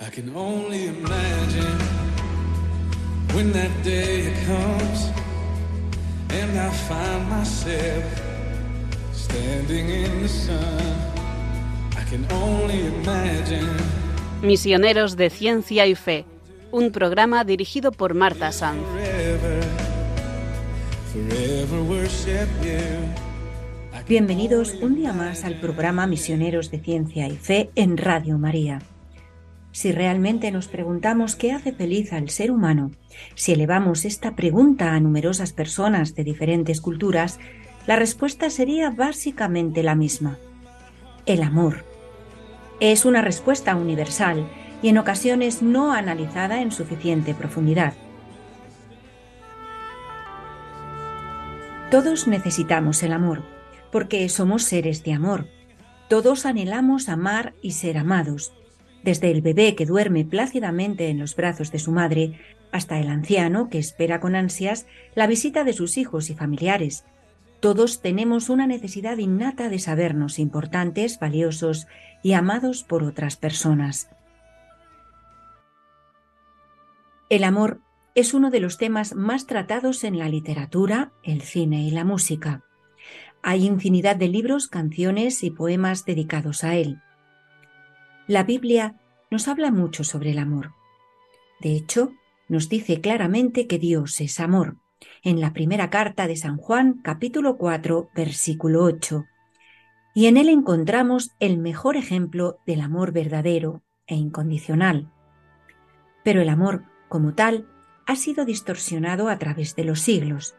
I can only imagine when that day comes and I find myself standing in the sun. I can only imagine. Misioneros de Ciencia y Fe, un programa dirigido por Marta Sanz. Forever, forever worship you. Bienvenidos un día más al programa Misioneros de Ciencia y Fe en Radio María. Si realmente nos preguntamos qué hace feliz al ser humano, si elevamos esta pregunta a numerosas personas de diferentes culturas, la respuesta sería básicamente la misma. El amor. Es una respuesta universal y en ocasiones no analizada en suficiente profundidad. Todos necesitamos el amor, porque somos seres de amor. Todos anhelamos amar y ser amados, desde el bebé que duerme plácidamente en los brazos de su madre hasta el anciano que espera con ansias la visita de sus hijos y familiares. Todos tenemos una necesidad innata de sabernos importantes, valiosos y amados por otras personas. El amor es uno de los temas más tratados en la literatura, el cine y la música. Hay infinidad de libros, canciones y poemas dedicados a él. La Biblia nos habla mucho sobre el amor. De hecho, nos dice claramente que Dios es amor, en la primera carta de San Juan capítulo 4 versículo 8. Y en él encontramos el mejor ejemplo del amor verdadero e incondicional. Pero el amor, como tal, ha sido distorsionado a través de los siglos.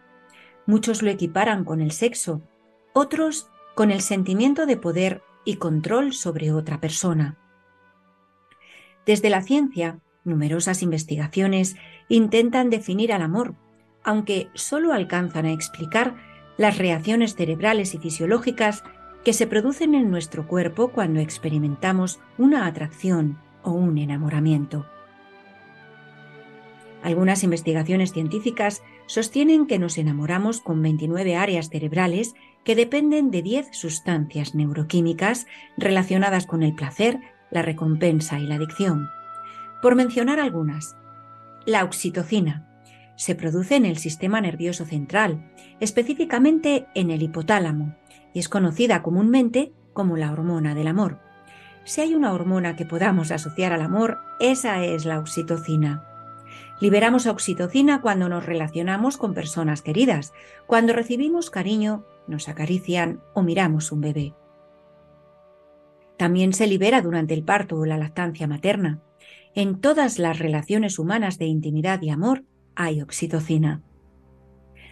Muchos lo equiparan con el sexo, otros con el sentimiento de poder y control sobre otra persona. Desde la ciencia, numerosas investigaciones intentan definir al amor, aunque solo alcanzan a explicar las reacciones cerebrales y fisiológicas que se producen en nuestro cuerpo cuando experimentamos una atracción o un enamoramiento. Algunas investigaciones científicas sostienen que nos enamoramos con 29 áreas cerebrales que dependen de 10 sustancias neuroquímicas relacionadas con el placer, la recompensa y la adicción. Por mencionar algunas, la oxitocina se produce en el sistema nervioso central, específicamente en el hipotálamo, y es conocida comúnmente como la hormona del amor. Si hay una hormona que podamos asociar al amor, esa es la oxitocina. Liberamos oxitocina cuando nos relacionamos con personas queridas, cuando recibimos cariño, nos acarician o miramos un bebé. También se libera durante el parto o la lactancia materna. En todas las relaciones humanas de intimidad y amor hay oxitocina.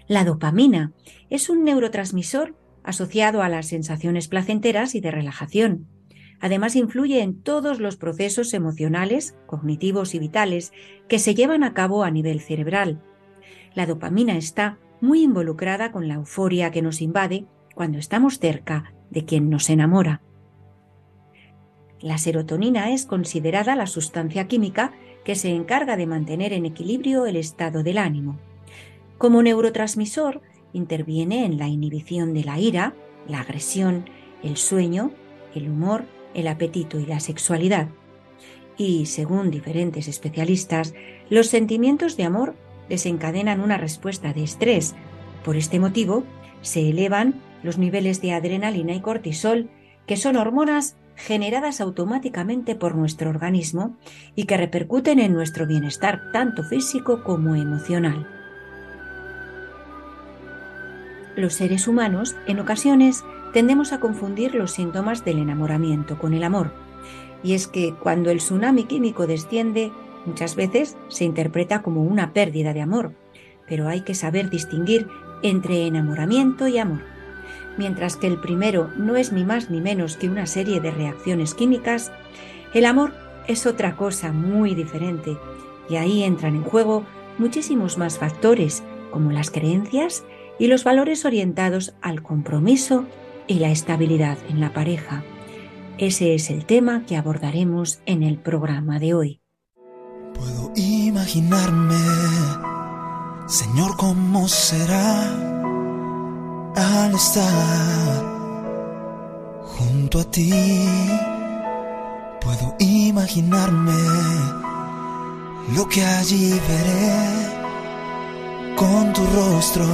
La dopamina es un neurotransmisor asociado a las sensaciones placenteras y de relajación. Además, influye en todos los procesos emocionales, cognitivos y vitales que se llevan a cabo a nivel cerebral. La dopamina está muy involucrada con la euforia que nos invade cuando estamos cerca de quien nos enamora. La serotonina es considerada la sustancia química que se encarga de mantener en equilibrio el estado del ánimo. Como neurotransmisor, interviene en la inhibición de la ira, la agresión, el sueño, el humor, el apetito y la sexualidad. Y, según diferentes especialistas, los sentimientos de amor desencadenan una respuesta de estrés. Por este motivo, se elevan los niveles de adrenalina y cortisol, que son hormonas generadas automáticamente por nuestro organismo y que repercuten en nuestro bienestar tanto físico como emocional. Los seres humanos, en ocasiones, tendemos a confundir los síntomas del enamoramiento con el amor. Y es que cuando el tsunami químico desciende, muchas veces se interpreta como una pérdida de amor, pero hay que saber distinguir entre enamoramiento y amor mientras que el primero no es ni más ni menos que una serie de reacciones químicas, el amor es otra cosa muy diferente y ahí entran en juego muchísimos más factores como las creencias y los valores orientados al compromiso y la estabilidad en la pareja. Ese es el tema que abordaremos en el programa de hoy. Puedo imaginarme, Señor, cómo será al estar junto a ti. Puedo imaginar imaginarme lo que allí veré con tu rostro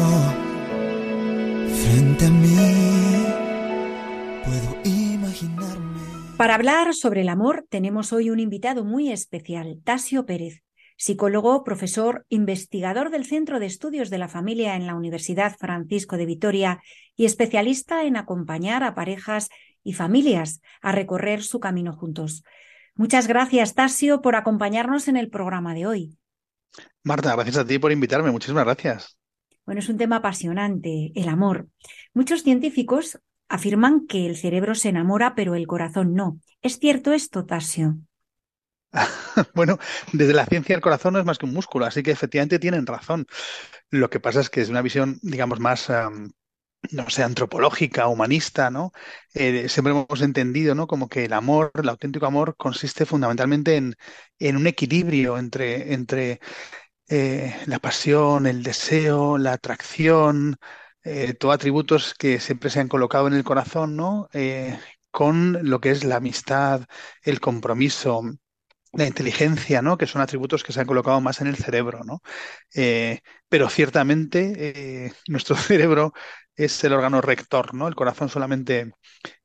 frente a mí. Puedo imaginarme. Para hablar sobre el amor tenemos hoy un invitado muy especial, Tasio Pérez, psicólogo, profesor, investigador del Centro de Estudios de la Familia en la Universidad Francisco de Vitoria y especialista en acompañar a parejas y familias a recorrer su camino juntos. Muchas gracias, Tasio, por acompañarnos en el programa de hoy. Marta, gracias a ti por invitarme. Muchísimas gracias. Bueno, es un tema apasionante, el amor. Muchos científicos afirman que el cerebro se enamora, pero el corazón no. ¿Es cierto esto, Tasio? bueno, desde la ciencia el corazón no es más que un músculo, así que efectivamente tienen razón. Lo que pasa es que es una visión, digamos, más, no sé, antropológica, humanista, ¿no? Eh, siempre hemos entendido, ¿no? Como que el amor, el auténtico amor, consiste fundamentalmente en, un equilibrio entre, entre eh, la pasión, el deseo, la atracción, eh, todos atributos que siempre se han colocado en el corazón, ¿no? Eh, con lo que es la amistad, el compromiso, la inteligencia, ¿no? Que son atributos que se han colocado más en el cerebro, ¿no? pero ciertamente nuestro cerebro es el órgano rector, ¿no? El corazón solamente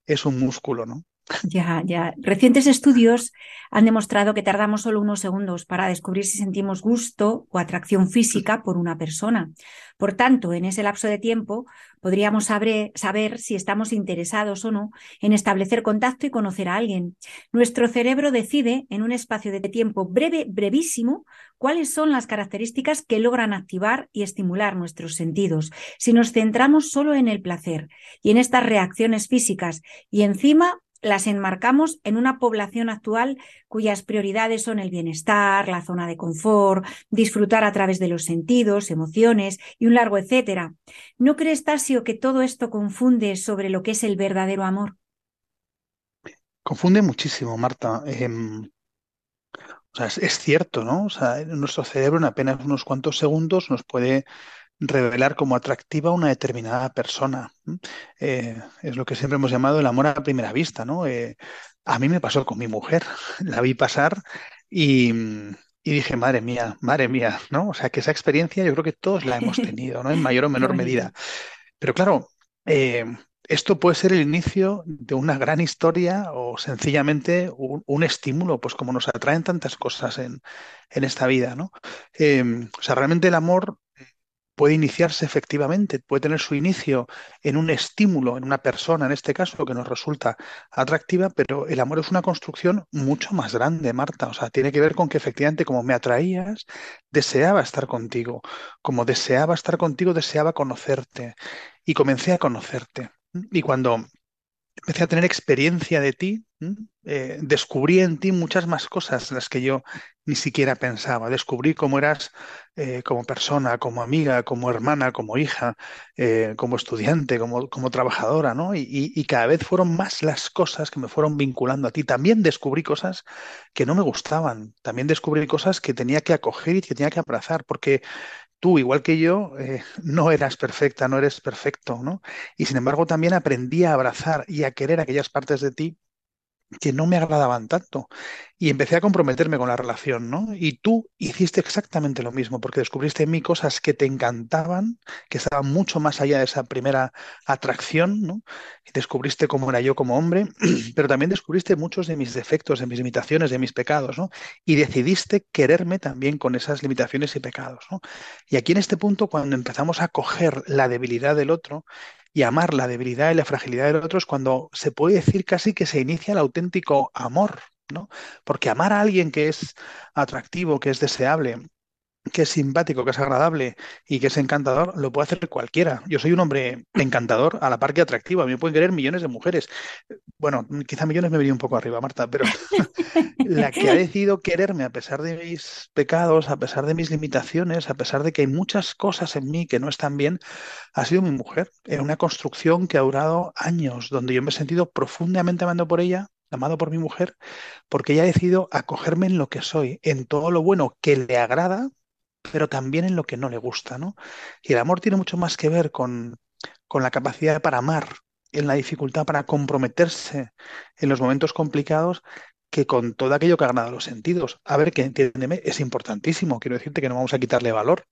es un músculo, ¿no? Ya, ya. Recientes estudios han demostrado que tardamos solo unos segundos para descubrir si sentimos gusto o atracción física por una persona. Por tanto, en ese lapso de tiempo podríamos saber, si estamos interesados o no en establecer contacto y conocer a alguien. Nuestro cerebro decide en un espacio de tiempo breve, brevísimo, cuáles son las características que logran activar y estimular nuestros sentidos. Si nos centramos solo en el placer y en estas reacciones físicas y encima las enmarcamos en una población actual cuyas prioridades son el bienestar, la zona de confort, disfrutar a través de los sentidos, emociones y un largo etcétera. ¿No crees, Tasio, que todo esto confunde sobre lo que es el verdadero amor? Confunde muchísimo, Marta. Em, es, es, cierto, ¿no? O sea, nuestro cerebro en apenas unos cuantos segundos nos puede revelar como atractiva una determinada persona. Eh, es lo que siempre hemos llamado el amor a primera vista, ¿no? Eh, a mí me pasó con mi mujer, la vi pasar y, y, dije, madre mía, madre mía, ¿no? O sea, que esa experiencia yo creo que todos la hemos tenido, ¿no? En mayor o menor medida. Pero claro, eh, esto puede ser el inicio de una gran historia o sencillamente un, un estímulo, pues como nos atraen tantas cosas en, en esta vida, ¿no? o sea, realmente el amor puede iniciarse efectivamente, puede tener su inicio en un estímulo, en una persona, en este caso, que nos resulta atractiva, pero el amor es una construcción mucho más grande, Marta. O sea, tiene que ver con que efectivamente, como me atraías, deseaba estar contigo. Como deseaba estar contigo, deseaba conocerte. Y comencé a conocerte. Y cuando empecé a tener experiencia de ti, eh, descubrí en ti muchas más cosas las que yo ni siquiera pensaba. Descubrí cómo eras eh, como persona, como amiga, como hermana, como hija, eh, como estudiante, como, como trabajadora, ¿no? Y, y, cada vez fueron más las cosas que me fueron vinculando a ti. También descubrí cosas que no me gustaban. También descubrí cosas que tenía que acoger y que tenía que abrazar, porque tú, igual que yo, no eras perfecta, no eres perfecto, ¿no? Y sin embargo también aprendí a abrazar y a querer aquellas partes de ti que no me agradaban tanto. Y empecé a comprometerme con la relación, ¿no? Y tú hiciste exactamente lo mismo, porque descubriste en mí cosas que te encantaban, que estaban mucho más allá de esa primera atracción, ¿no? Y descubriste cómo era yo como hombre, pero también descubriste muchos de mis defectos, de mis limitaciones, de mis pecados, ¿no? Y decidiste quererme también con esas limitaciones y pecados, ¿no? Y aquí en este punto, cuando empezamos a coger la debilidad del otro, y amar la debilidad y la fragilidad del otro es cuando se puede decir casi que se inicia el auténtico amor, ¿no? Porque amar a alguien que es atractivo, que es deseable, que es simpático, que es agradable y que es encantador, lo puede hacer cualquiera. Yo soy un hombre encantador a la par que atractivo. A mí me pueden querer millones de mujeres. Bueno, quizá millones me venía un poco arriba, Marta, pero la que ha decidido quererme a pesar de mis pecados, a pesar de mis limitaciones, a pesar de que hay muchas cosas en mí que no están bien, ha sido mi mujer. En una construcción que ha durado años, donde yo me he sentido profundamente amando por ella, amado por mi mujer, porque ella ha decidido acogerme en lo que soy, en todo lo bueno que le agrada, pero también en lo que no le gusta, ¿no? Y el amor tiene mucho más que ver con, con la capacidad para amar, en la dificultad para comprometerse en los momentos complicados, que con todo aquello que ha ganado los sentidos. A ver, que entiéndeme, es importantísimo. Quiero decirte que no vamos a quitarle valor.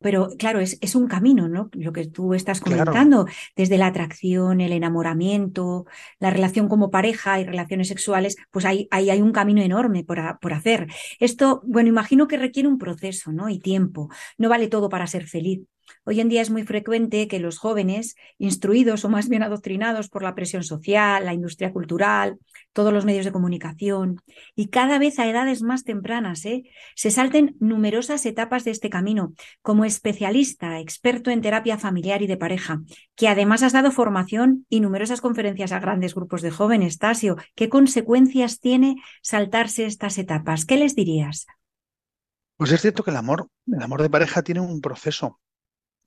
Pero claro, es, es, un camino, ¿no? Lo que tú estás comentando, claro. desde la atracción, el enamoramiento, la relación como pareja y relaciones sexuales, pues ahí hay, hay, un camino enorme por, a, por, hacer. Esto, bueno, imagino que requiere un proceso, ¿no? Y tiempo. No vale todo para ser feliz. Hoy en día es muy frecuente que los jóvenes, instruidos o más bien adoctrinados por la presión social, la industria cultural, todos los medios de comunicación, y cada vez a edades más tempranas, ¿eh? se salten numerosas etapas de este camino. Como especialista, experto en terapia familiar y de pareja, que además has dado formación y numerosas conferencias a grandes grupos de jóvenes, Tasio, ¿qué consecuencias tiene saltarse estas etapas? ¿Qué les dirías? Pues es cierto que el amor, el amor de pareja tiene un proceso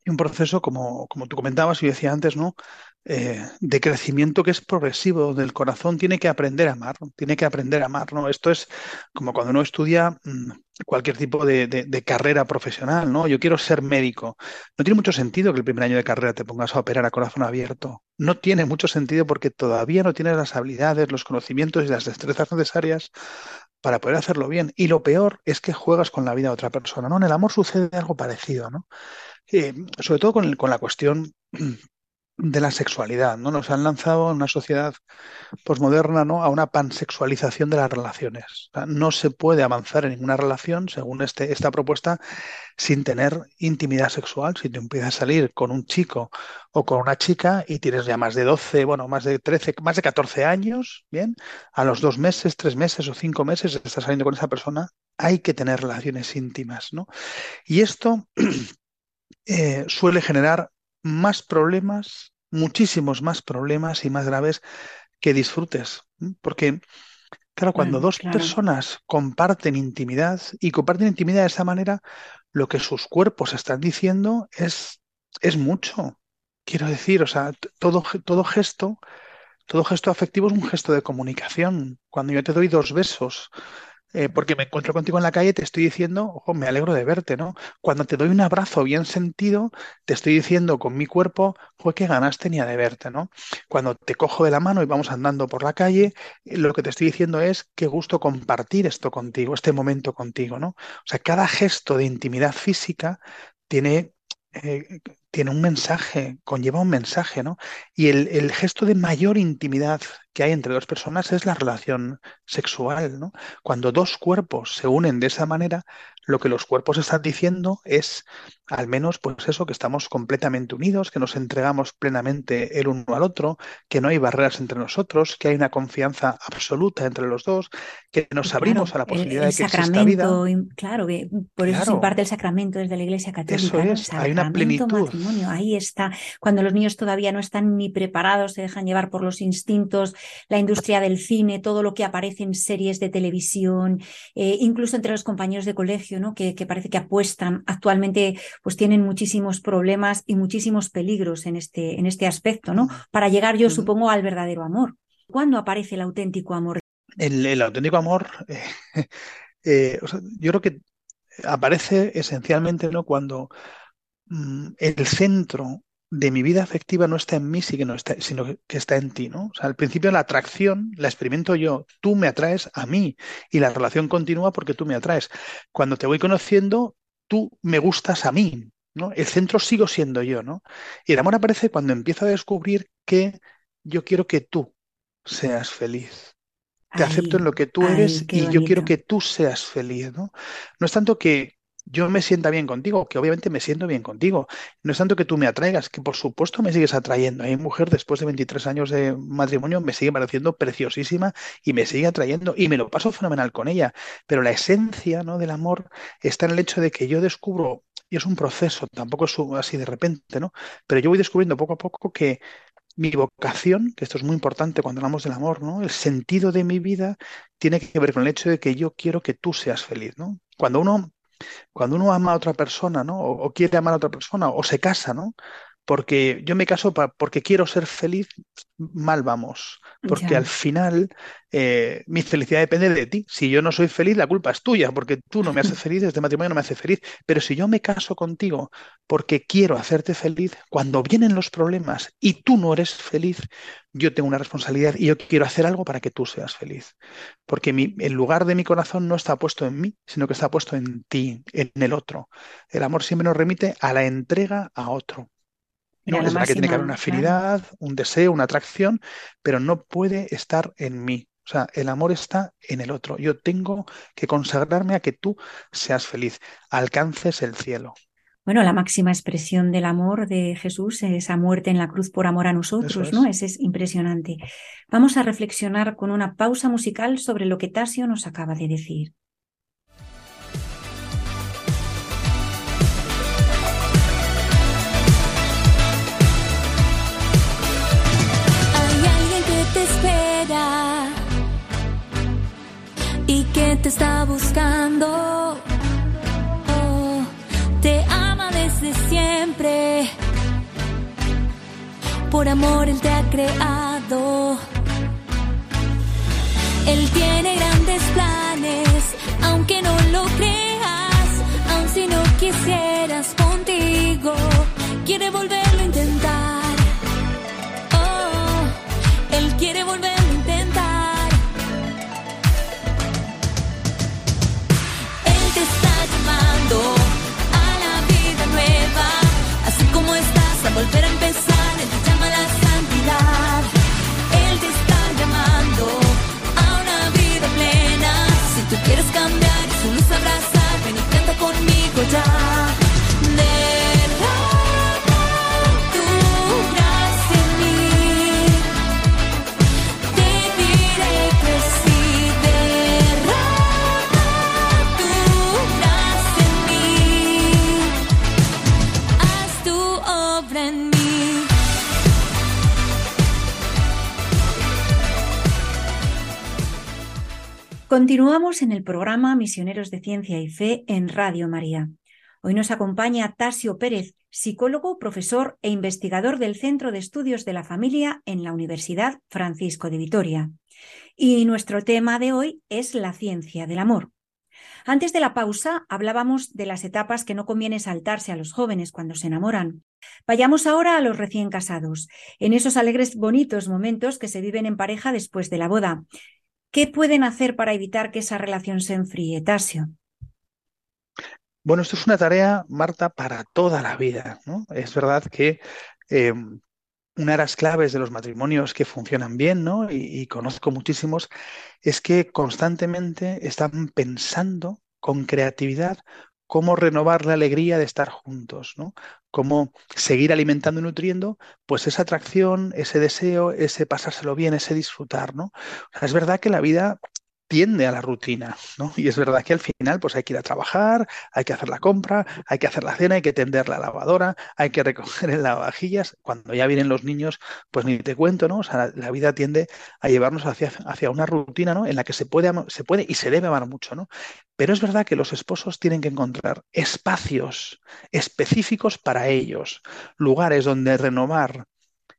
un proceso, como, como tú comentabas y decía antes, ¿no? Eh, de crecimiento que es progresivo, donde el corazón tiene que aprender a amar, tiene que aprender a amar, ¿no? Esto es como cuando uno estudia mm, cualquier tipo de, de, de, carrera profesional, ¿no? Yo quiero ser médico. No tiene mucho sentido que el primer año de carrera te pongas a operar a corazón abierto. No tiene mucho sentido porque todavía no tienes las habilidades, los conocimientos y las destrezas necesarias para poder hacerlo bien. Y lo peor es que juegas con la vida de otra persona, ¿no? En el amor sucede algo parecido, ¿no? Eh, sobre todo con, la cuestión de la sexualidad, ¿no? Nos han lanzado a una sociedad posmoderna, ¿no? A una pansexualización de las relaciones. No se puede avanzar en ninguna relación, según este, esta propuesta, sin tener intimidad sexual. Si te empiezas a salir con un chico o con una chica y tienes ya más de 12, bueno, más de 13, más de 14 años, bien, a los dos meses, tres meses o cinco meses estás saliendo con esa persona, hay que tener relaciones íntimas, ¿no? Y esto eh, suele generar más problemas, muchísimos más problemas y más graves que disfrutes. Porque, claro, cuando dos claro. personas comparten intimidad y comparten intimidad de esa manera, lo que sus cuerpos están diciendo es, es mucho. Quiero decir, o sea, todo, todo gesto, todo gesto afectivo es un gesto de comunicación. Cuando yo te doy dos besos, eh, porque me encuentro contigo en la calle, te estoy diciendo, ojo, me alegro de verte, ¿no? Cuando te doy un abrazo bien sentido, te estoy diciendo con mi cuerpo, joder, qué ganas tenía de verte, ¿no? Cuando te cojo de la mano y vamos andando por la calle, eh, lo que te estoy diciendo es qué gusto compartir esto contigo, este momento contigo, ¿no? O sea, cada gesto de intimidad física tiene, eh, tiene un mensaje, conlleva un mensaje, ¿no? Y el, el gesto de mayor intimidad que hay entre dos personas es la relación sexual, ¿no? Cuando dos cuerpos se unen de esa manera, lo que los cuerpos están diciendo es, al menos, pues eso, que estamos completamente unidos, que nos entregamos plenamente el uno al otro, que no hay barreras entre nosotros, que hay una confianza absoluta entre los dos, que nos Claro, abrimos a la el, posibilidad el de que exista vida. sacramento, claro, que por eso se imparte el sacramento desde la Iglesia eso Católica. El es, hay una sacramento plenitud. matrimonio, ahí está. Cuando los niños todavía no están ni preparados, se dejan llevar por los instintos, la industria del cine, todo lo que aparece en series de televisión, eh, incluso entre los compañeros de colegio, ¿no? Que, que parece que apuestan. Actualmente, pues tienen muchísimos problemas y muchísimos peligros en este, en este aspecto, ¿no? Para llegar, yo supongo, al verdadero amor. ¿Cuándo aparece el auténtico amor? El, el auténtico amor, eh, eh, o sea, yo creo que aparece esencialmente, ¿no? Cuando mm, el centro de mi vida afectiva no está en mí, sino que está en ti, ¿no? O sea, al principio la atracción la experimento yo, tú me atraes a mí y la relación continúa porque tú me atraes. Cuando te voy conociendo, tú me gustas a mí, ¿no? El centro sigo siendo yo, ¿no? Y el amor aparece cuando empiezo a descubrir que yo quiero que tú seas feliz. Te acepto en lo que tú eres y yo quiero que tú seas feliz, ¿no? No es tanto que yo me sienta bien contigo, que obviamente me siento bien contigo. No es tanto que tú me atraigas, que por supuesto me sigues atrayendo. Hay mujer después de 23 años de matrimonio me sigue pareciendo preciosísima y me sigue atrayendo y me lo paso fenomenal con ella. Pero la esencia, ¿no? del amor está en el hecho de que yo descubro, y es un proceso, tampoco es así de repente, ¿no? Pero yo voy descubriendo poco a poco que mi vocación, que esto es muy importante cuando hablamos del amor, ¿no? El sentido de mi vida tiene que ver con el hecho de que yo quiero que tú seas feliz, ¿no? Cuando uno, cuando uno ama a otra persona, ¿no? O, quiere amar a otra persona, o se casa, ¿no? Porque yo me caso porque quiero ser feliz, mal vamos, porque Ya. al final eh, mi felicidad depende de ti. Si yo no soy feliz, la culpa es tuya, porque tú no me haces feliz, este matrimonio no me hace feliz. Pero si yo me caso contigo porque quiero hacerte feliz, cuando vienen los problemas y tú no eres feliz, yo tengo una responsabilidad y yo quiero hacer algo para que tú seas feliz. Porque mi- el lugar de mi corazón no está puesto en mí, sino que está puesto en ti, en el otro. El amor siempre nos remite a la entrega a otro. No, es verdad que tiene que haber una claro. afinidad, un deseo, una atracción, pero no puede estar en mí. O sea, el amor está en el otro. Yo tengo que consagrarme a que tú seas feliz, alcances el cielo. Bueno, la máxima expresión del amor de Jesús, esa muerte en la cruz por amor a nosotros, ¿no? es. Ese es impresionante. Vamos a reflexionar con una pausa musical sobre lo que Tasio nos acaba de decir. Y que te está buscando. Oh, te ama desde siempre. Por amor Él te ha creado. Él tiene grandes planes, aunque no lo creas, Continuamos en el programa Misioneros de Ciencia y Fe en Radio María. Hoy nos acompaña Tasio Pérez, psicólogo, profesor e investigador del Centro de Estudios de la Familia en la Universidad Francisco de Vitoria. Y nuestro tema de hoy es la ciencia del amor. Antes de la pausa hablábamos de las etapas que no conviene saltarse a los jóvenes cuando se enamoran. Vayamos ahora a los recién casados, en esos alegres, bonitos momentos que se viven en pareja después de la boda. ¿Qué pueden hacer para evitar que esa relación se enfríe, Tasio? Bueno, esto es una tarea, Marta, para toda la vida, ¿no? Es verdad que eh, una de las claves de los matrimonios que funcionan bien, ¿no? Y, y conozco muchísimos, es que constantemente están pensando con creatividad cómo renovar la alegría de estar juntos, ¿no? Cómo seguir alimentando y nutriendo, pues esa atracción, ese deseo, ese pasárselo bien, ese disfrutar, ¿no? O sea, es verdad que la vida tiende a la rutina, ¿no? Y es verdad que al final pues hay que ir a trabajar, hay que hacer la compra, hay que hacer la cena, hay que tender la lavadora, hay que recoger el lavavajillas. Cuando ya vienen los niños, pues ni te cuento, ¿no? O sea, la, la vida tiende a llevarnos hacia, hacia una rutina, ¿no? En la que se puede, se puede y se debe amar mucho, ¿no? Pero es verdad que los esposos tienen que encontrar espacios específicos para ellos, lugares donde renovar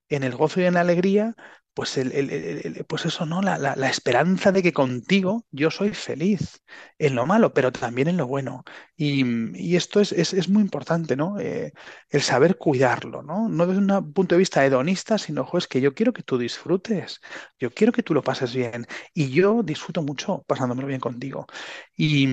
en el gozo y en la alegría, pues, el, el- pues eso, ¿no? La, la- la esperanza de que contigo yo soy feliz en lo malo, pero también en lo bueno. Y, y esto es, es- es muy importante, ¿no? Eh, el saber cuidarlo, ¿no? No desde un punto de vista hedonista, sino, "Jo, es que yo quiero que tú disfrutes, yo quiero que tú lo pases bien, y yo disfruto mucho pasándomelo bien contigo. Y,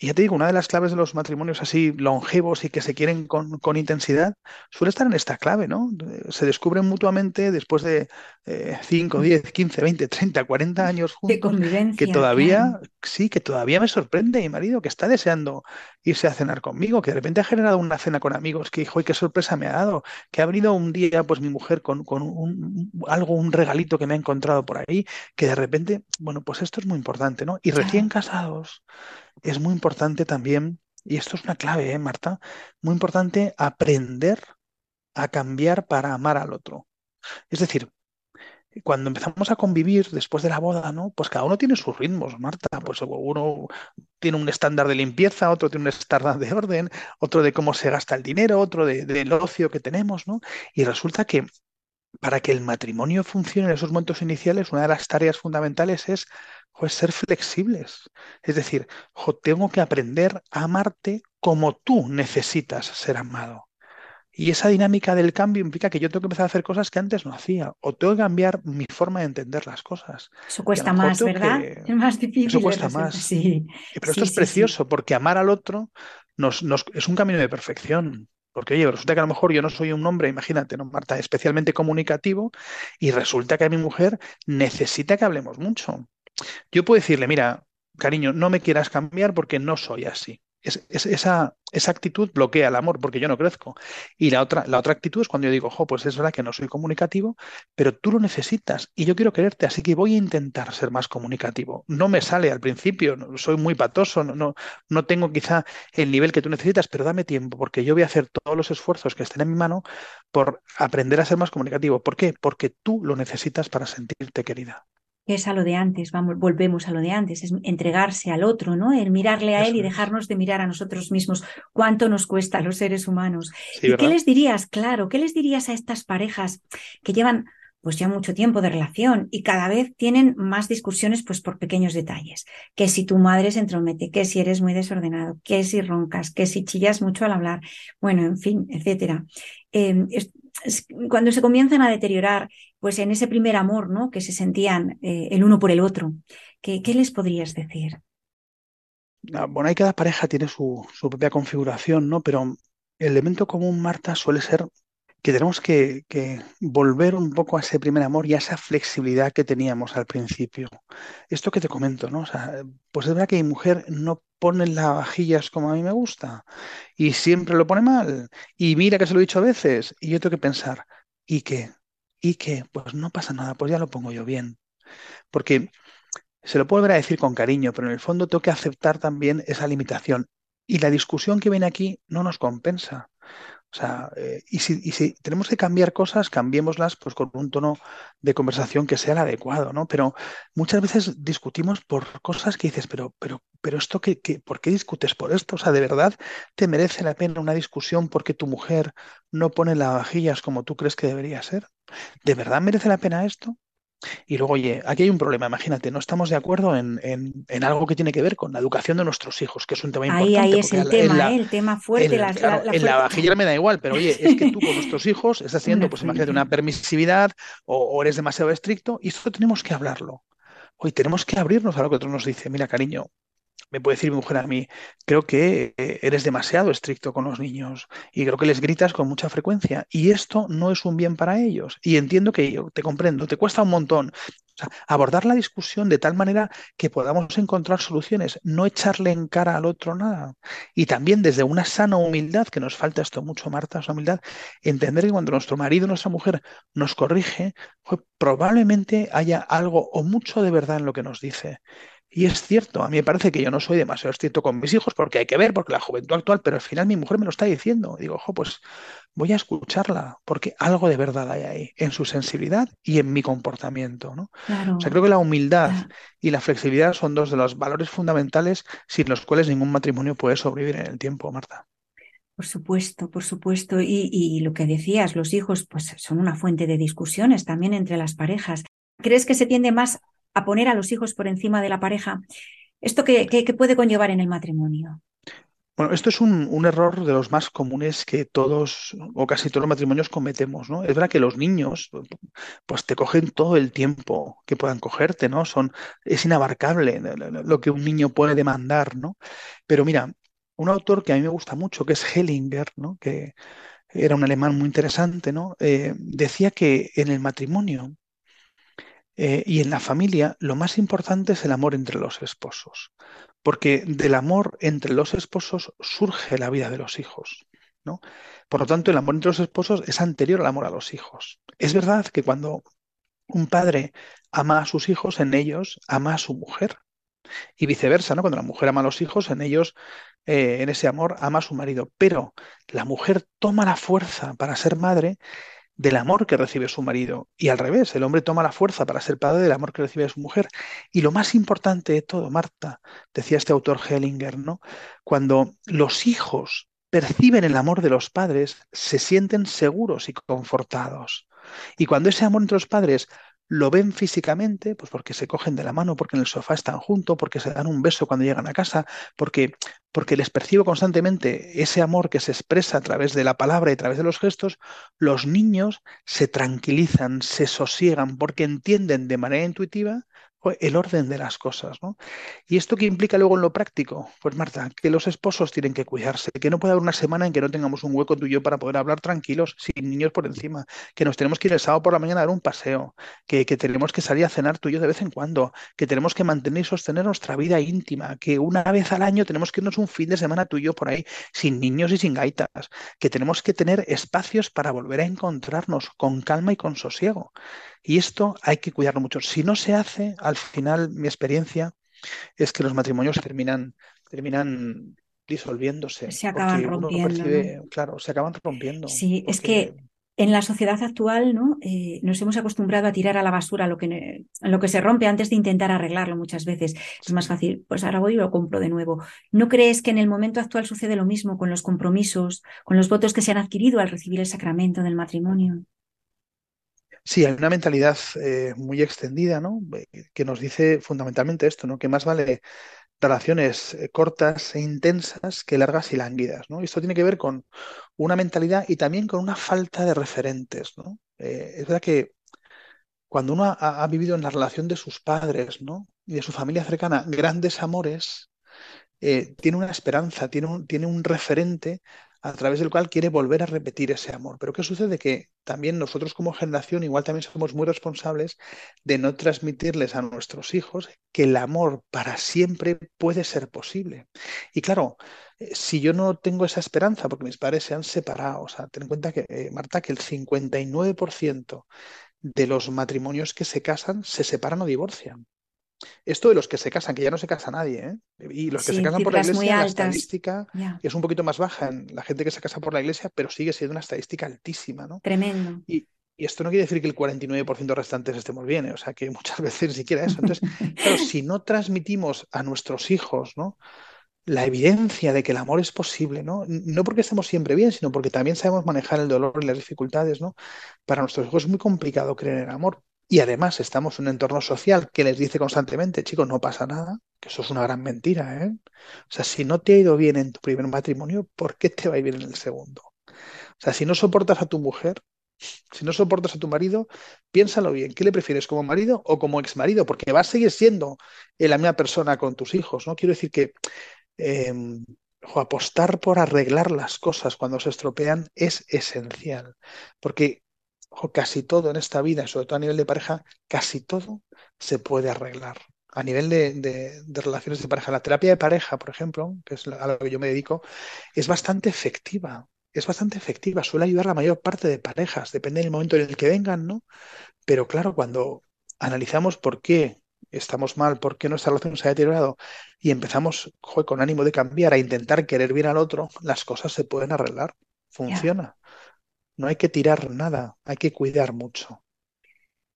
y ya te digo, una de las claves de los matrimonios así longevos y que se quieren con, con intensidad suele estar en esta clave, ¿no? Eh, Se descubren mutuamente después de eh, 5, 10, 15, 20, 30, 40 años De juntos, que todavía, claro. sí, que todavía me sorprende mi marido, que está deseando irse a cenar conmigo, que de repente ha generado una cena con amigos, que hijo, qué sorpresa me ha dado, que ha venido un día, pues mi mujer con, con un, algo, un regalito que me ha encontrado por ahí, que de repente, bueno, pues esto es muy importante, ¿no? Y recién Claro. casados es muy importante también, y esto es una clave, ¿eh, Marta? Muy importante aprender a cambiar para amar al otro. Es decir, cuando empezamos a convivir después de la boda, ¿no? Pues cada uno tiene sus ritmos, Marta. Pues uno tiene un estándar de limpieza, otro tiene un estándar de orden, otro de cómo se gasta el dinero, otro de, del ocio que tenemos, ¿no? Y resulta que para que el matrimonio funcione en esos momentos iniciales, una de las tareas fundamentales es pues, ser flexibles. Es decir, jo, tengo que aprender a amarte como tú necesitas ser amado. Y esa dinámica del cambio implica que yo tengo que empezar a hacer cosas que antes no hacía, o tengo que cambiar mi forma de entender las cosas. Eso a cuesta más, ¿verdad? que... Es más difícil. Eso cuesta más. Sí, Pero esto es sí, sí. precioso porque amar al otro nos, nos- es un camino de perfección. Porque, oye, resulta que a lo mejor yo no soy un hombre, imagínate, ¿no, Marta? Especialmente comunicativo y resulta que mi mujer necesita que hablemos mucho. Yo puedo decirle, mira, cariño, no me quieras cambiar porque no soy así. Es- es- esa, esa actitud bloquea el amor porque yo no crezco. Y la otra, la otra actitud es cuando yo digo, jo, pues es verdad que no soy comunicativo, pero tú lo necesitas y yo quiero quererte, así que voy a intentar ser más comunicativo. No me sale al principio, soy muy patoso, no, no, no tengo quizá el nivel que tú necesitas, pero dame tiempo porque yo voy a hacer todos los esfuerzos que estén en mi mano por aprender a ser más comunicativo. ¿Por qué? Porque tú lo necesitas para sentirte querida. Es a lo de antes, vamos, volvemos a lo de antes, es entregarse al otro, ¿no? El mirarle a él y dejarnos de mirar a nosotros mismos. ¿Cuánto nos cuesta a los seres humanos? Sí, ¿Y qué les dirías? Claro, ¿qué les dirías a estas parejas que llevan pues ya mucho tiempo de relación y cada vez tienen más discusiones pues por pequeños detalles? Que si tu madre se entromete, que si eres muy desordenado, que si roncas, que si chillas mucho al hablar, bueno, en fin, etcétera. Eh, es- cuando se comienzan a deteriorar, pues en ese primer amor, ¿no? Que se sentían eh, el uno por el otro, ¿qué, les podrías decir? Ah, Bueno, ahí cada pareja tiene su propia configuración, ¿no? Pero el elemento común, Marta, suele ser que tenemos que, volver un poco a ese primer amor y a esa flexibilidad que teníamos al principio. Esto que te comento, ¿no? O sea, pues es verdad que mi mujer no pone las vajillas como a mí me gusta y siempre lo pone mal. Y mira que se lo he dicho a veces y yo tengo que pensar, ¿y qué? ¿Y qué? Pues no pasa nada, pues ya lo pongo yo bien. Porque se lo puedo volver a decir con cariño, pero en el fondo tengo que aceptar también esa limitación. Y la discusión que viene aquí no nos compensa. O sea, eh, y si, y si tenemos que cambiar cosas, cambiémoslas pues con un tono de conversación que sea el adecuado, ¿no? Pero muchas veces discutimos por cosas que dices, pero, pero, pero esto que, que, ¿por qué discutes por esto? O sea, ¿de verdad te merece la pena una discusión porque tu mujer no pone las vajillas como tú crees que debería ser? ¿De verdad merece la pena esto? Y luego, oye, aquí hay un problema, imagínate, no estamos de acuerdo en, en- en algo que tiene que ver con la educación de nuestros hijos, que es un tema Ahí, importante, ahí es el tema, la, ¿eh? El tema fuerte, en, la, claro, la- la en la vajilla me da igual, pero oye, es que tú con nuestros hijos estás Una pues imagínate, una permisividad o, o eres demasiado estricto y esto tenemos que hablarlo. Hoy tenemos que abrirnos a lo que otro nos dice. Mira, cariño, me puede decir mi mujer a mí, creo que eh, eres demasiado estricto con los niños y creo que les gritas con mucha frecuencia y esto no es un bien para ellos. Y entiendo que yo te comprendo, te cuesta un montón. Abordar la discusión de tal manera que podamos encontrar soluciones, no echarle en cara al otro nada. Y también desde una sana humildad, que nos falta esto mucho, Marta, esa humildad, entender que cuando nuestro marido nuestra mujer nos corrige, pues, probablemente haya algo o mucho de verdad en lo que nos dice. Y es cierto, a mí me parece que yo no soy demasiado estricto con mis hijos porque hay que ver, porque la juventud actual, pero al final mi mujer me lo está diciendo. Digo, ojo, pues voy a escucharla porque algo de verdad hay ahí, en su sensibilidad y en mi comportamiento, ¿no? Claro, O sea, creo que la humildad claro. y la flexibilidad son dos de los valores fundamentales sin los cuales ningún matrimonio puede sobrevivir en el tiempo, Marta. Por supuesto, por supuesto. Y, y lo que decías, los hijos, pues son una fuente de discusiones también entre las parejas. ¿Crees que se tiende más a poner a los hijos por encima de la pareja? ¿Esto qué, puede conllevar en el matrimonio? Bueno, esto es un, error de los más comunes que todos o casi todos los matrimonios cometemos, ¿no? Es verdad que los niños, pues te cogen todo el tiempo que puedan cogerte, ¿no? Son, es inabarcable lo que un niño puede demandar, ¿no? Pero mira, un autor que a mí me gusta mucho, que es Hellinger, ¿no? Que era un alemán muy interesante, ¿no? Eh, decía que en el matrimonio eh, y en la familia lo más importante es el amor entre los esposos, porque del amor entre los esposos surge la vida de los hijos, ¿no? Por lo tanto, el amor entre los esposos es anterior al amor a los hijos. Es verdad que cuando un padre ama a sus hijos, en ellos ama a su mujer. Y viceversa, ¿no? Cuando la mujer ama a los hijos, en ellos, eh, en ese amor, ama a su marido. Pero la mujer toma la fuerza para ser madre del amor que recibe su marido. Y al revés, el hombre toma la fuerza para ser padre del amor que recibe su mujer. Y lo más importante de todo, Marta, decía este autor Hellinger, ¿no? Cuando los hijos perciben el amor de los padres, se sienten seguros y confortados. Y cuando ese amor entre los padres lo ven físicamente, pues porque se cogen de la mano, porque en el sofá están juntos, porque se dan un beso cuando llegan a casa, porque, porque les percibo constantemente ese amor que se expresa a través de la palabra y a través de los gestos, los niños se tranquilizan, se sosiegan, porque entienden de manera intuitiva el orden de las cosas, ¿no? ¿Y esto qué implica luego en lo práctico? Pues Marta, que los esposos tienen que cuidarse, que no puede haber una semana en que no tengamos un hueco tuyo para poder hablar tranquilos, sin niños por encima, que nos tenemos que ir el sábado por la mañana a dar un paseo, que, que tenemos que salir a cenar tú y yo de vez en cuando, que tenemos que mantener y sostener nuestra vida íntima, que una vez al año tenemos que irnos un fin de semana tú y yo por ahí, sin niños y sin gaitas, que tenemos que tener espacios para volver a encontrarnos con calma y con sosiego. Y esto hay que cuidarlo mucho. Si no se hace, al final mi experiencia es que los matrimonios terminan, terminan disolviéndose. Se acaban rompiendo, percibe- ¿no? claro, se acaban rompiendo. Sí, es que en la sociedad actual, ¿no? Eh, nos hemos acostumbrado a tirar a la basura lo que, lo que se rompe antes de intentar arreglarlo muchas veces. Es más fácil, pues ahora voy y lo compro de nuevo. ¿No crees que en el momento actual sucede lo mismo con los compromisos, con los votos que se han adquirido al recibir el sacramento del matrimonio? Sí, hay una mentalidad eh, muy extendida, ¿no? Eh, Que nos dice fundamentalmente esto, ¿no? Que más vale relaciones eh, cortas e intensas que largas y lánguidas, esto tiene que ver con una mentalidad y también con una falta de referentes, ¿no? Es verdad que cuando uno ha, vivido en la relación de sus padres, ¿no? Y de su familia cercana, grandes amores, tiene una esperanza, tiene un referente a través del cual quiere volver a repetir ese amor. Pero ¿qué sucede? Que también nosotros como generación igual también somos muy responsables de no transmitirles a nuestros hijos que el amor para siempre puede ser posible. Y claro, eh, si yo no tengo esa esperanza porque mis padres se han separado, o sea, ten en cuenta que, eh, Marta, que el 59% de los matrimonios que se casan se separan o divorcian. Esto de los que se casan, que ya no se casa nadie, ¿eh? Y los que Sí, se casan por la iglesia, la estadística Ya, es un poquito más baja en la gente que se casa por la iglesia, pero sigue siendo una estadística altísima, ¿no? tremendo. Y, y esto no quiere decir que el 49% restantes estemos bien, ¿eh? O sea, que muchas veces ni siquiera eso. Entonces, claro, si no transmitimos a nuestros hijos, ¿no? La evidencia de que el amor es posible, ¿no? No porque estemos siempre bien, sino porque también sabemos manejar el dolor y las dificultades, ¿no? Para nuestros hijos es muy complicado creer en el amor. Y además estamos en un entorno social que les dice constantemente, chicos, no pasa nada, que eso es una gran mentira, ¿eh? O sea, si no te ha ido bien en tu primer matrimonio, ¿por qué te va a ir bien en el segundo? O sea, si no soportas a tu mujer, si no soportas a tu marido, piénsalo bien. ¿Qué le prefieres, como marido o como exmarido? Porque vas a seguir siendo la misma persona con tus hijos, ¿no? Quiero decir que eh, ojo, apostar por arreglar las cosas cuando se estropean es esencial. Porque casi todo en esta vida, sobre todo a nivel de pareja, casi todo se puede arreglar. A nivel de, de- de relaciones de pareja, la terapia de pareja, por ejemplo, que es a lo que yo me dedico, es bastante efectiva. Es bastante efectiva, suele ayudar a la mayor parte de parejas, depende del momento en el que vengan, ¿no? Pero claro, cuando analizamos por qué estamos mal, por qué nuestra relación se ha deteriorado y empezamos, joder, con ánimo de cambiar, a intentar querer bien al otro, las cosas se pueden arreglar. Funciona. No hay que tirar nada, hay que cuidar mucho.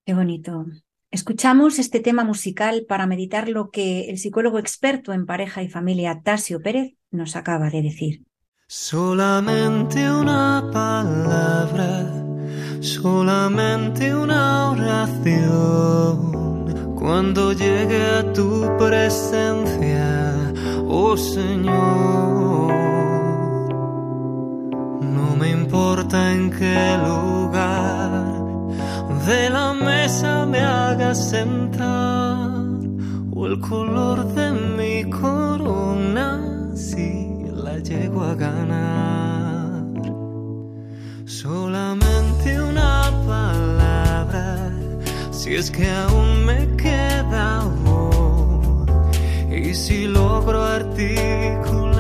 Qué bonito. Escuchamos este tema musical para meditar lo que el psicólogo experto en pareja y familia Tasio Pérez nos acaba de decir. Solamente una palabra, solamente una oración. Cuando llegue a tu presencia, oh Señor, me importa en qué lugar de la mesa me hagas sentar o el color de mi corona si la llego a ganar. Solamente una palabra, si es que aún me queda voz y si logro articularla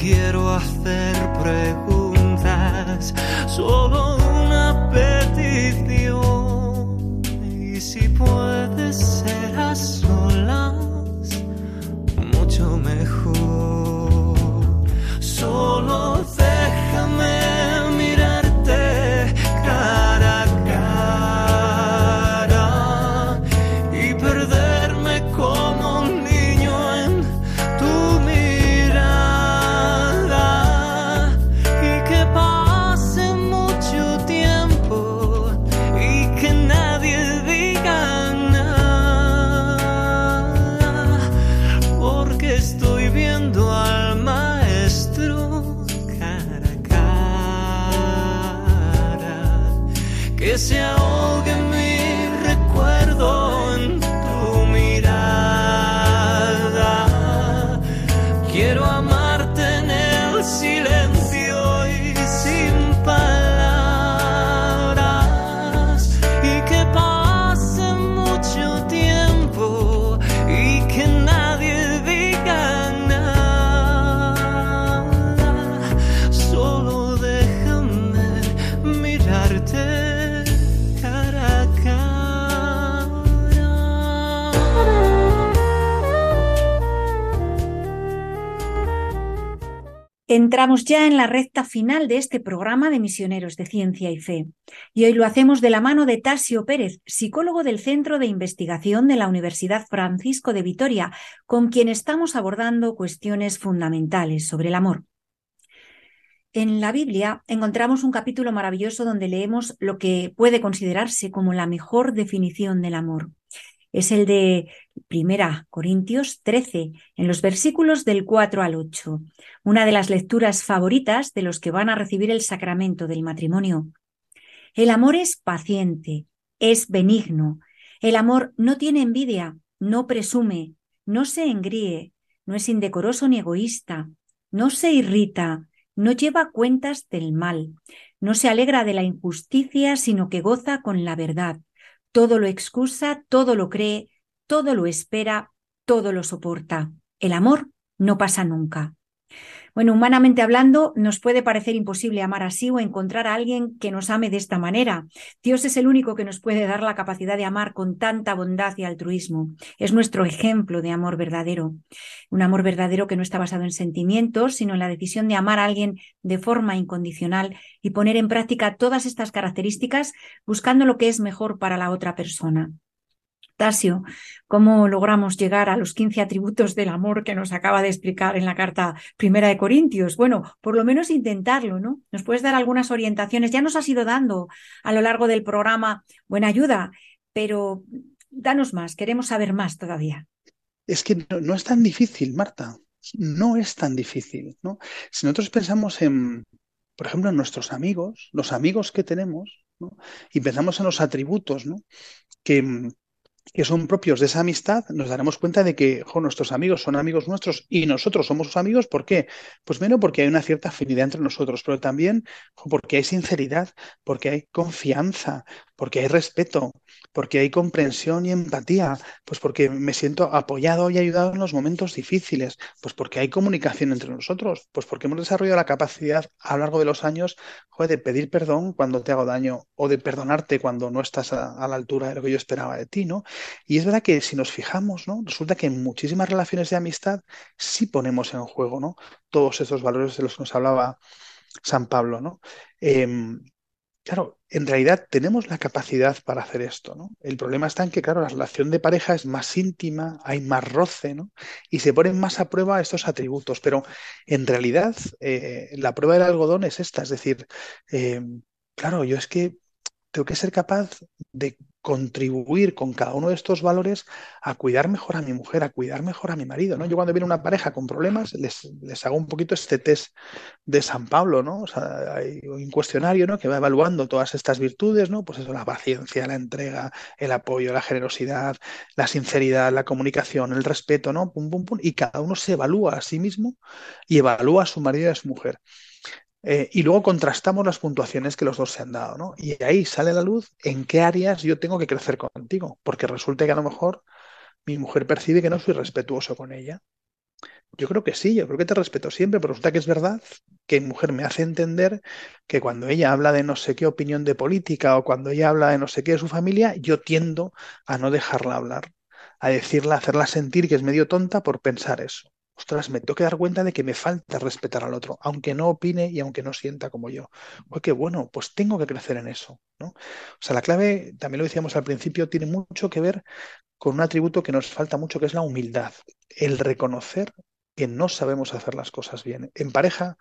quiero hacer preguntas, solo una petición. Y si puedes ser a solas, mucho mejor. Solo te Entramos ya en la recta final de este programa de Misioneros de Ciencia y Fe. Y hoy lo hacemos de la mano de Tasio Pérez, psicólogo del Centro de Investigación de la Universidad Francisco de Vitoria, con quien estamos abordando cuestiones fundamentales sobre el amor. En la Biblia encontramos un capítulo maravilloso donde leemos lo que puede considerarse como la mejor definición del amor. Es el de Primera Corintios 13, en los versículos del 4 al 8, una de las lecturas favoritas de los que van a recibir el sacramento del matrimonio. El amor es paciente, es benigno. El amor no tiene envidia, no presume, no se engríe, no es indecoroso ni egoísta, no se irrita, no lleva cuentas del mal, no se alegra de la injusticia, sino que goza con la verdad. Todo lo excusa, todo lo cree, todo lo espera, todo lo soporta. El amor no pasa nunca. Bueno, humanamente hablando, nos puede parecer imposible amar así o encontrar a alguien que nos ame de esta manera. Dios es el único que nos puede dar la capacidad de amar con tanta bondad y altruismo. Es nuestro ejemplo de amor verdadero. Un amor verdadero que no está basado en sentimientos, sino en la decisión de amar a alguien de forma incondicional y poner en práctica todas estas características buscando lo que es mejor para la otra persona. Tasio, ¿cómo logramos llegar a los 15 atributos del amor que nos acaba de explicar en la carta primera de Corintios? Bueno, por lo menos intentarlo, ¿no? ¿Nos puedes dar algunas orientaciones? Ya nos has ido dando a lo largo del programa buena ayuda, pero danos más, queremos saber más todavía. Es que no, es tan difícil, Marta. No es tan difícil, ¿no? Si nosotros pensamos en, por ejemplo, en nuestros amigos, los amigos que tenemos, ¿no? Y pensamos en los atributos, ¿no? Que, que son propios de esa amistad, nos daremos cuenta de que nuestros amigos son amigos nuestros y nosotros somos sus amigos. ¿Por qué? Pues menos porque hay una cierta afinidad entre nosotros, pero también porque hay sinceridad, porque hay confianza, porque hay respeto, porque hay comprensión y empatía, pues porque me siento apoyado y ayudado en los momentos difíciles, pues porque hay comunicación entre nosotros, pues porque hemos desarrollado la capacidad a lo largo de los años de pedir perdón cuando te hago daño o de perdonarte cuando no estás a, a, la altura de lo que yo esperaba de ti, ¿no? Y es verdad que si nos fijamos, ¿no? Resulta que en muchísimas relaciones de amistad sí ponemos en juego, ¿no? Todos esos valores de los que nos hablaba San Pablo, ¿no? Eh, Claro, en realidad tenemos la capacidad para hacer esto, ¿no? El problema está en que, claro, la relación de pareja es más íntima, hay más roce, ¿no? Y se ponen más a prueba estos atributos, pero en realidad eh, la prueba del algodón es esta, es decir, eh, claro, yo es que tengo que ser capaz de contribuir con cada uno de estos valores a cuidar mejor a mi mujer, a cuidar mejor a mi marido, ¿no? Yo cuando viene una pareja con problemas, les, les hago un poquito este test de San Pablo, ¿no? O sea, hay un cuestionario, ¿no? Que va evaluando todas estas virtudes, ¿no? Pues eso, la paciencia, la entrega, el apoyo, la generosidad, la sinceridad, la comunicación, el respeto, ¿no? Pum, pum, pum. Y cada uno se evalúa a sí mismo y evalúa a su marido y a su mujer. Eh, y luego contrastamos las puntuaciones que los dos se han dado, ¿no? Y ahí sale la luz en qué áreas yo tengo que crecer contigo, porque resulta que a lo mejor mi mujer percibe que no soy respetuoso con ella. Yo creo que sí, yo creo que te respeto siempre, pero resulta que es verdad que mi mujer me hace entender que cuando ella habla de no sé qué opinión de política o cuando ella habla de no sé qué de su familia, yo tiendo a no dejarla hablar, a decirla, a hacerla sentir que es medio tonta por pensar eso ostras, me tengo que dar cuenta de que me falta respetar al otro, aunque no opine y aunque no sienta como yo. Pues qué bueno, pues tengo que crecer en eso, ¿no? O sea, la clave, también lo decíamos al principio, tiene mucho que ver con un atributo que nos falta mucho, que es la humildad, el reconocer que no sabemos hacer las cosas bien. En pareja,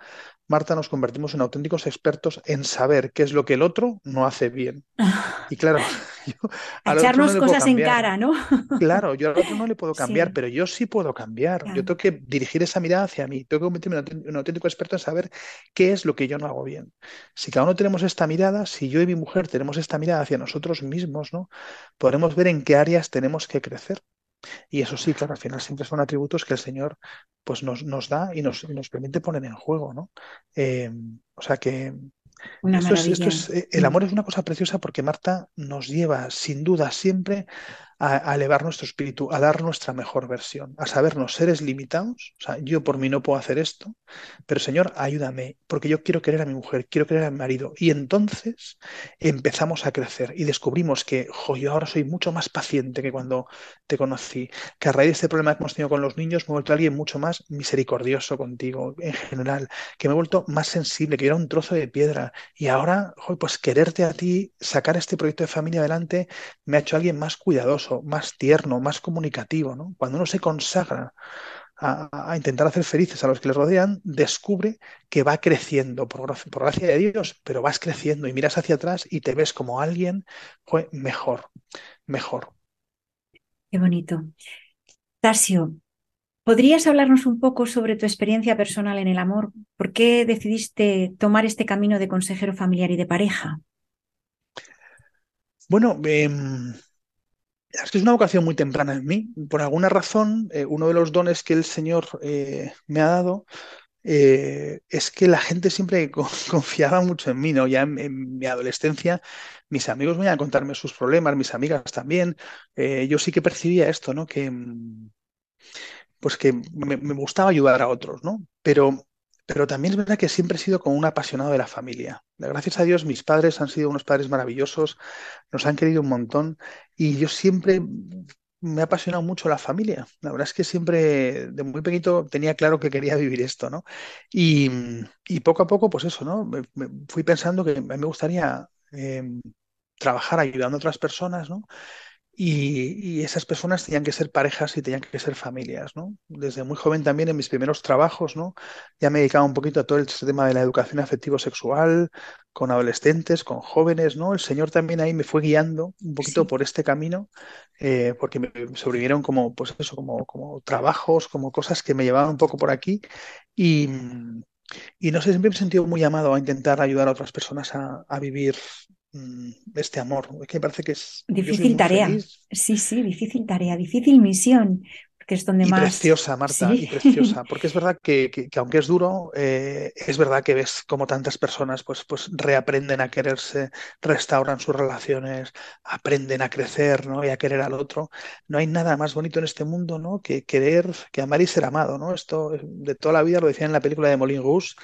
Marta, nos convertimos en auténticos expertos en saber qué es lo que el otro no hace bien. Y claro, Yo A no echarnos cosas en cara, ¿no? Claro, yo al otro no le puedo cambiar, Sí, pero yo sí puedo cambiar. Yo tengo que dirigir esa mirada hacia mí. Tengo que convertirme en un auténtico experto en saber qué es lo que yo no hago bien. Si cada uno tenemos esta mirada, si yo y mi mujer tenemos esta mirada hacia nosotros mismos, ¿no? Podremos ver en qué áreas tenemos que crecer. Y eso sí, claro, al final siempre son atributos que el Señor pues nos, nos da y nos, nos permite poner en juego, ¿no? Eh, o sea que Una esto es, esto maravilla. es, eh, el amor es una cosa preciosa porque Marta nos lleva sin duda siempre a, a elevar nuestro espíritu, a dar nuestra mejor versión, a sabernos seres limitados. O sea, yo por mí no puedo hacer esto, pero Señor, ayúdame, porque yo quiero querer a mi mujer, quiero querer a mi marido. Y entonces empezamos a crecer y descubrimos que, jo, yo ahora soy mucho más paciente que cuando te conocí, que a raíz de este problema que hemos tenido con los niños me he vuelto alguien mucho más misericordioso contigo en general, que me he vuelto más sensible, que yo era un trozo de piedra. Y ahora, jo, pues quererte a ti, sacar este proyecto de familia adelante, me ha hecho alguien más cuidadoso, más tierno, más comunicativo, ¿no? Cuando uno se consagra a, a intentar hacer felices a los que le rodean, descubre que va creciendo por, gra- por gracia de Dios, pero vas creciendo y miras hacia atrás y te ves como alguien jo, mejor, mejor. Qué bonito. Tasio, ¿podrías hablarnos un poco sobre tu experiencia personal en el amor? ¿Por qué decidiste tomar este camino de consejero familiar y de pareja? Bueno, em, es que es una vocación muy temprana en mí. Por alguna razón, eh, uno de los dones que el Señor eh, me ha dado eh, es que la gente siempre co- confiaba mucho en mí, ¿no? Ya en, mi adolescencia, mis amigos venían a contarme sus problemas, mis amigas también. Yo sí que percibía esto, ¿no? Que, mm, pues que me, me gustaba ayudar a otros, ¿no? Pero, pero también es verdad que siempre he sido como un apasionado de la familia. Gracias a Dios, mis padres han sido unos padres maravillosos, nos han querido un montón y yo siempre me ha apasionado mucho la familia. La verdad es que siempre, de muy pequeñito, tenía claro que quería vivir esto, ¿no? Y, y poco a poco, pues eso, ¿no? Me, fui pensando que me gustaría eh, trabajar ayudando a otras personas, ¿no? Y, y esas personas tenían que ser parejas y tenían que ser familias, ¿no? Desde muy joven también en mis primeros trabajos, ¿no? Ya me dedicaba un poquito a todo el tema de la educación afectivo-sexual, con adolescentes, con jóvenes, ¿no? El Señor también ahí me fue guiando un poquito Sí. por este camino, eh, porque me sobrevivieron como, pues eso, como, como trabajos, como cosas que me llevaban un poco por aquí. Y, y no sé, siempre me he sentido muy llamado a intentar ayudar a otras personas a, a vivir este amor. Es que me parece que es, Difícil tarea. feliz. Sí, sí, difícil tarea, difícil misión, porque es donde Y más... preciosa, Marta, y preciosa, porque es verdad que, que- que aunque es duro, eh, es verdad que ves como tantas personas pues, pues reaprenden a quererse, restauran sus relaciones, aprenden a crecer, ¿no? Y a querer al otro. No hay nada más bonito en este mundo, ¿no? Que querer, que amar y ser amado, ¿no? Esto eh, de toda la vida lo decían en la película de Moulin Rouge,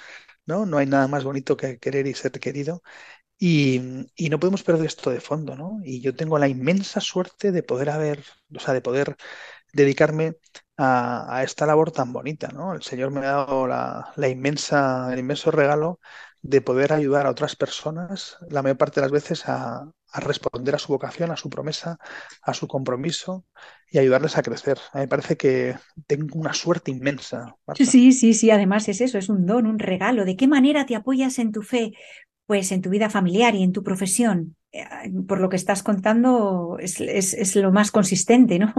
¿no? No hay nada más bonito que querer y ser querido. Y, no podemos perder esto de fondo, ¿no? Y yo tengo la inmensa suerte de poder haber, o sea, de poder dedicarme a, esta labor tan bonita, ¿no? El Señor me ha dado la, inmensa, el inmenso regalo de poder ayudar a otras personas, la mayor parte de las veces, a, responder a su vocación, a su promesa, a su compromiso y ayudarles a crecer. A mí me parece que tengo una suerte inmensa, sí, sí, sí, además es eso, es un don, un regalo. ¿De qué manera te apoyas en tu fe? Pues en tu vida familiar y en tu profesión. Eh, Por lo que estás contando, es, es- lo más consistente, ¿no?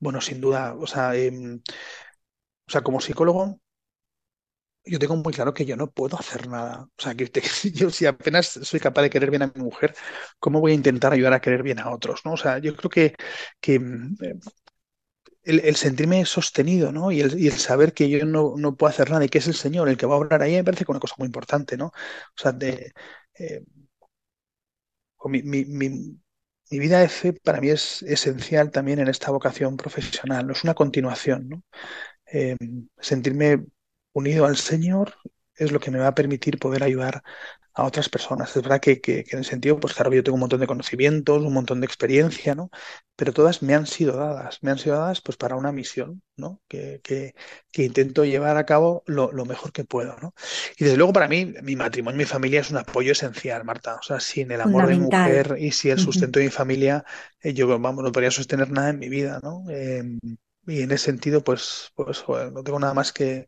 Bueno, sin duda, o sea, em, o sea, como psicólogo, yo tengo muy claro que yo no puedo hacer nada. O sea, que yo si apenas soy capaz de querer bien a mi mujer, ¿cómo voy a intentar ayudar a querer bien a otros, ¿no? O sea, yo creo que, que eh, el, sentirme sostenido, ¿no? Y el, saber que yo no, no puedo hacer nada y que es el Señor el que va a obrar ahí, me parece que una cosa muy importante, ¿no? O sea, de, eh, mi, mi- mi- mi vida de fe para mí es esencial también en esta vocación profesional, es una continuación, ¿no? Eh, sentirme unido al Señor es lo que me va a permitir poder ayudar a otras personas. Es verdad que, que- que en el sentido, pues claro, yo tengo un montón de conocimientos, un montón de experiencia, ¿no? Pero todas me han sido dadas, me han sido dadas pues para una misión, ¿no? Que, que- que intento llevar a cabo lo, lo mejor que puedo, ¿no? Y desde luego para mí, mi matrimonio, mi familia es un apoyo esencial, Marta. O sea, sin el amor de mi mujer y sin el sustento de mi familia, eh, yo, vamos, no podría sostener nada en mi vida, ¿no? Eh, y en ese sentido, pues, pues joder, no tengo nada más que,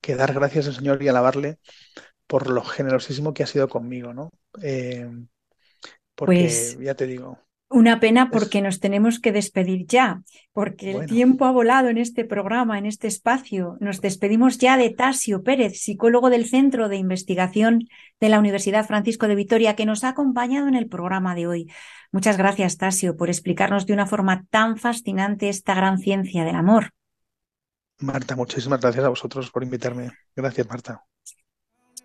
que dar gracias al Señor y alabarle por lo generosísimo que ha sido conmigo, ¿no? Eh, porque Pues- ya te digo, Una pena Es- porque nos tenemos que despedir ya, porque el tiempo ha volado en este programa, en este espacio. Nos despedimos ya de Tasio Pérez, psicólogo del Centro de Investigación de la Universidad Francisco de Vitoria, que nos ha acompañado en el programa de hoy. Muchas gracias, Tasio, por explicarnos de una forma tan fascinante esta gran ciencia del amor. Marta, muchísimas gracias a vosotros por invitarme. Gracias, Marta.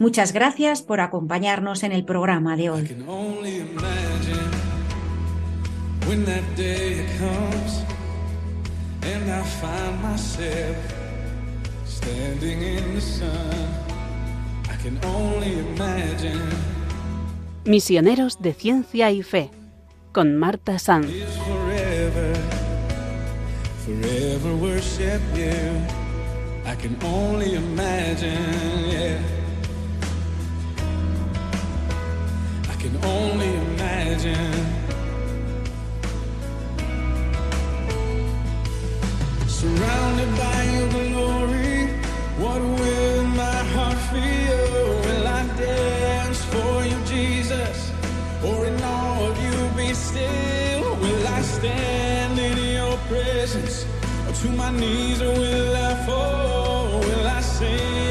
Muchas gracias por acompañarnos en el programa de hoy. Misioneros de Ciencia y Fe, con Marta Sanz. is forever, forever worship you. I can only imagine, yeah. Only imagine. Surrounded by your glory, what will my heart feel? Will I dance for you, Jesus? Or in awe of you be still? Will I stand in your presence? Or to my knees, or will I fall? Will I sing